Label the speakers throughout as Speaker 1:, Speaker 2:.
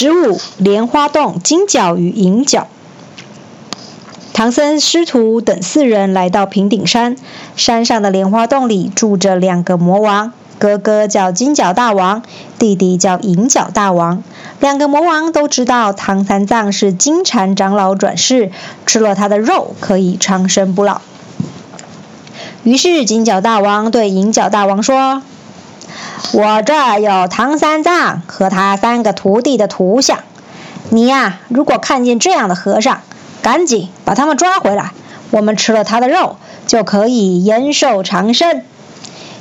Speaker 1: 十五莲花洞金角与银角。唐僧师徒等四人来到平顶山，山上的莲花洞里住着两个魔王，哥哥叫金角大王，弟弟叫银角大王。两个魔王都知道唐三藏是金蝉长老转世，吃了他的肉可以长生不老。于是金角大王对银角大王说：“我这儿有唐三藏和他三个徒弟的图像，你呀，如果看见这样的和尚，赶紧把他们抓回来，我们吃了他的肉就可以延寿长生。”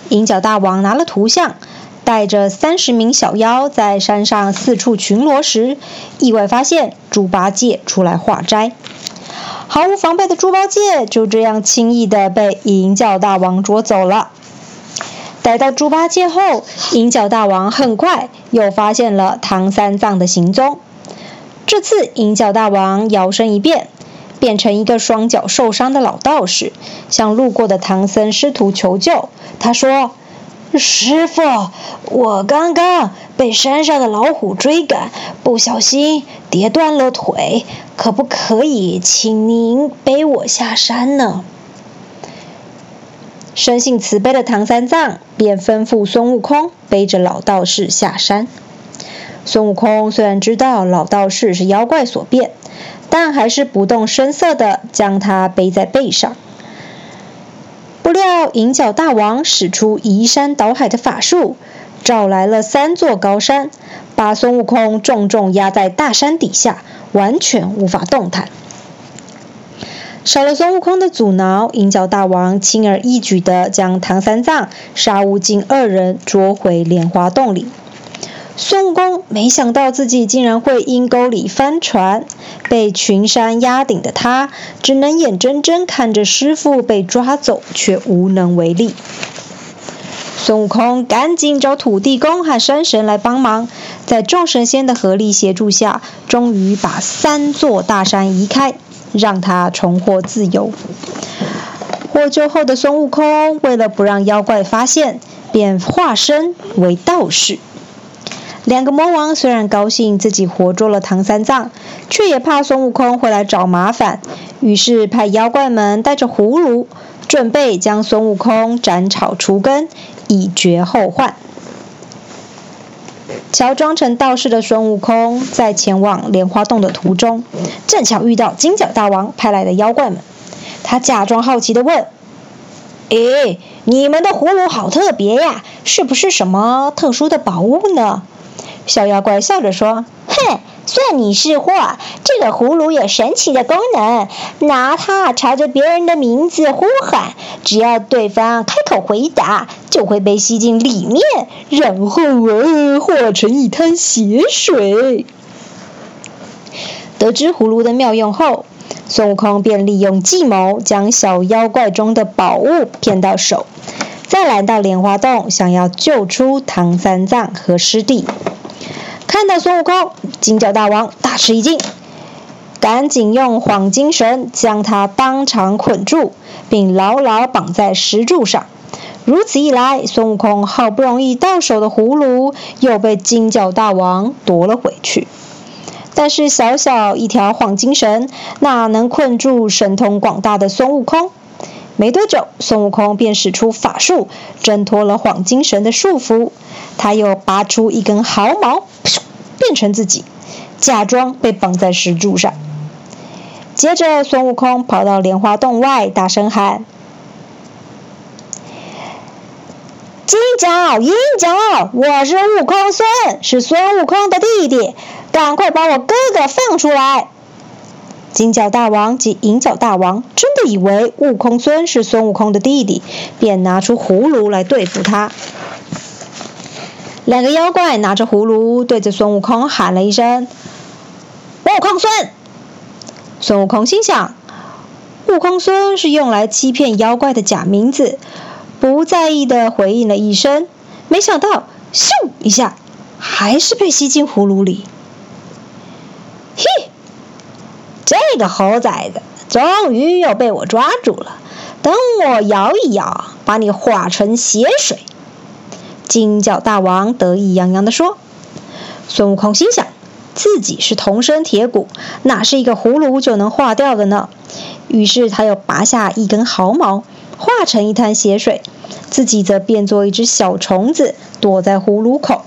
Speaker 1: 银角大王拿了图像，带着三十名小妖在山上四处巡逻时，意外发现猪八戒出来化斋。毫无防备的猪八戒就这样轻易的被银角大王捉走了。来到猪八戒后，银角大王很快又发现了唐三藏的行踪。这次，银角大王摇身一变，变成一个双脚受伤的老道士，向路过的唐僧师徒求救。他说。师傅，我刚刚被山上的老虎追赶，不小心跌断了腿，可不可以请您背我下山呢？生性慈悲的唐三藏便吩咐孙悟空背着老道士下山。孙悟空虽然知道老道士是妖怪所变，但还是不动声色地将他背在背上。不料银角大王使出移山倒海的法术，找来了三座高山，把孙悟空重重压在大山底下，完全无法动弹。少了孙悟空的阻挠，银角大王轻而易举地将唐三藏、沙悟净二人捉回莲花洞里。孙悟空没想到自己竟然会阴沟里翻船，被群山压顶的他，只能眼睁睁看着师傅被抓走，却无能为力。孙悟空赶紧找土地公和山神来帮忙，在众神仙的合力协助下，终于把三座大山移开，让他重获自由。获救后的孙悟空，为了不让妖怪发现，便化身为道士。两个魔王虽然高兴自己活捉了唐三藏，却也怕孙悟空会来找麻烦，于是派妖怪们带着葫芦，准备将孙悟空斩草除根，以绝后患。乔装成道士的孙悟空在前往莲花洞的途中，正巧遇到金角大王派来的妖怪们。他假装好奇地问：“诶，你们的葫芦好特别呀，是不是什么特殊的宝物呢？”小妖怪笑着说：“哼，算你是货。这个葫芦有神奇的功能，拿它朝着别人的名字呼喊，只要对方开口回答，就会被吸进里面，然后啊，化成一滩血水。”得知葫芦的妙用后，孙悟空便利用计谋，将小妖怪中的宝物骗到手，再来到莲花洞，想要救出唐三藏和师弟。看到孙悟空，金角大王大吃一惊，赶紧用幌金绳将他当场捆住，并牢牢绑在石柱上。如此一来，孙悟空好不容易到手的葫芦又被金角大王夺了回去。但是小小一条幌金绳哪能困住神通广大的孙悟空？没多久，孙悟空便使出法术挣脱了幌金绳的束缚。他又拔出一根毫毛。变成自己，假装被绑在石柱上。接着，孙悟空跑到莲花洞外，大声喊：“金角、银角，我是悟空孙，是孙悟空的弟弟，赶快把我哥哥放出来！”金角大王及银角大王真的以为悟空孙是孙悟空的弟弟，便拿出葫芦来对付他。两个妖怪拿着葫芦，对着孙悟空喊了一声：“悟空孙！”孙悟空心想：“悟空孙是用来欺骗妖怪的假名字。”不在意的回应了一声。没想到，咻一下，还是被吸进葫芦里。嘿，这个猴崽子，终于又被我抓住了！等我摇一摇，把你化成血水！金角大王得意洋洋地说：“孙悟空心想，自己是铜身铁骨，哪是一个葫芦就能化掉的呢？于是他又拔下一根毫毛，化成一滩血水，自己则变作一只小虫子，躲在葫芦口。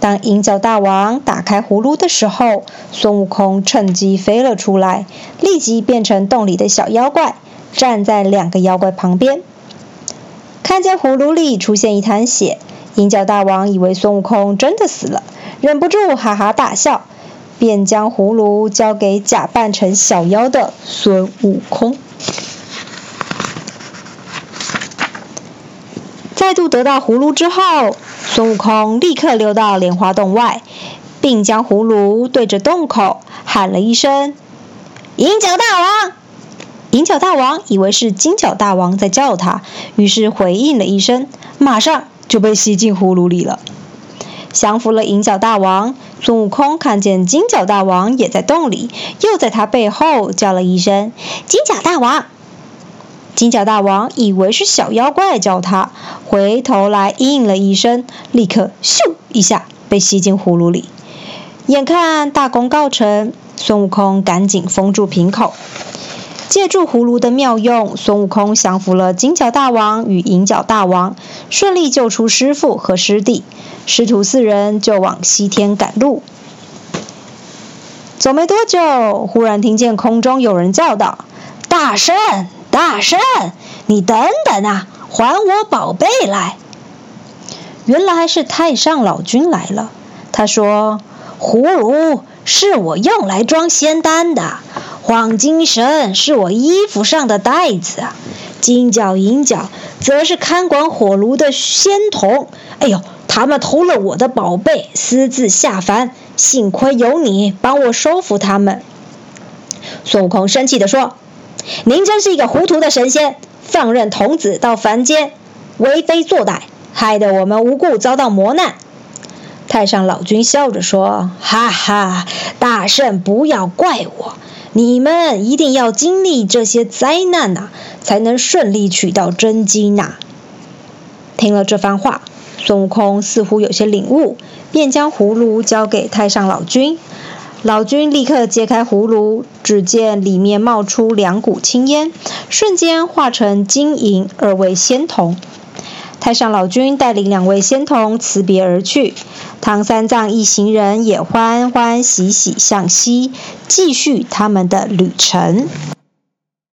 Speaker 1: 当银角大王打开葫芦的时候，孙悟空趁机飞了出来，立即变成洞里的小妖怪，站在两个妖怪旁边。看见葫芦里出现一滩血，银角大王以为孙悟空真的死了，忍不住哈哈大笑，便将葫芦交给假扮成小妖的孙悟空。再度得到葫芦之后。孙悟空立刻溜到莲花洞外，并将葫芦对着洞口喊了一声：“银角大王！”银角大王以为是金角大王在叫他，于是回应了一声，马上就被吸进葫芦里了。降服了银角大王，孙悟空看见金角大王也在洞里，又在他背后叫了一声：“金角大王！”金角大王以为是小妖怪叫他，回头来应了一声，立刻咻一下被吸进葫芦里。眼看大功告成，孙悟空赶紧封住瓶口，借助葫芦的妙用，孙悟空降服了金角大王与银角大王，顺利救出师傅和师弟，师徒四人就往西天赶路。走没多久，忽然听见空中有人叫道：“大圣！”大圣，你等等啊，还我宝贝来！原来是太上老君来了。他说：“葫芦是我用来装仙丹的，黄金绳是我衣服上的带子，金角银角则是看管火炉的仙童。哎呦，他们偷了我的宝贝，私自下凡，幸亏有你帮我收服他们。”孙悟空生气地说。您真是一个糊涂的神仙，放任童子到凡间为非作歹，害得我们无故遭到磨难。太上老君笑着说：“哈哈，大圣不要怪我，你们一定要经历这些灾难呐，才能顺利取到真经呐。”听了这番话，孙悟空似乎有些领悟，便将葫芦交给太上老君。老君立刻揭开葫芦，只见里面冒出两股青烟，瞬间化成金银二位仙童。太上老君带领两位仙童辞别而去，唐三藏一行人也欢欢喜喜向西，继续他们的旅程。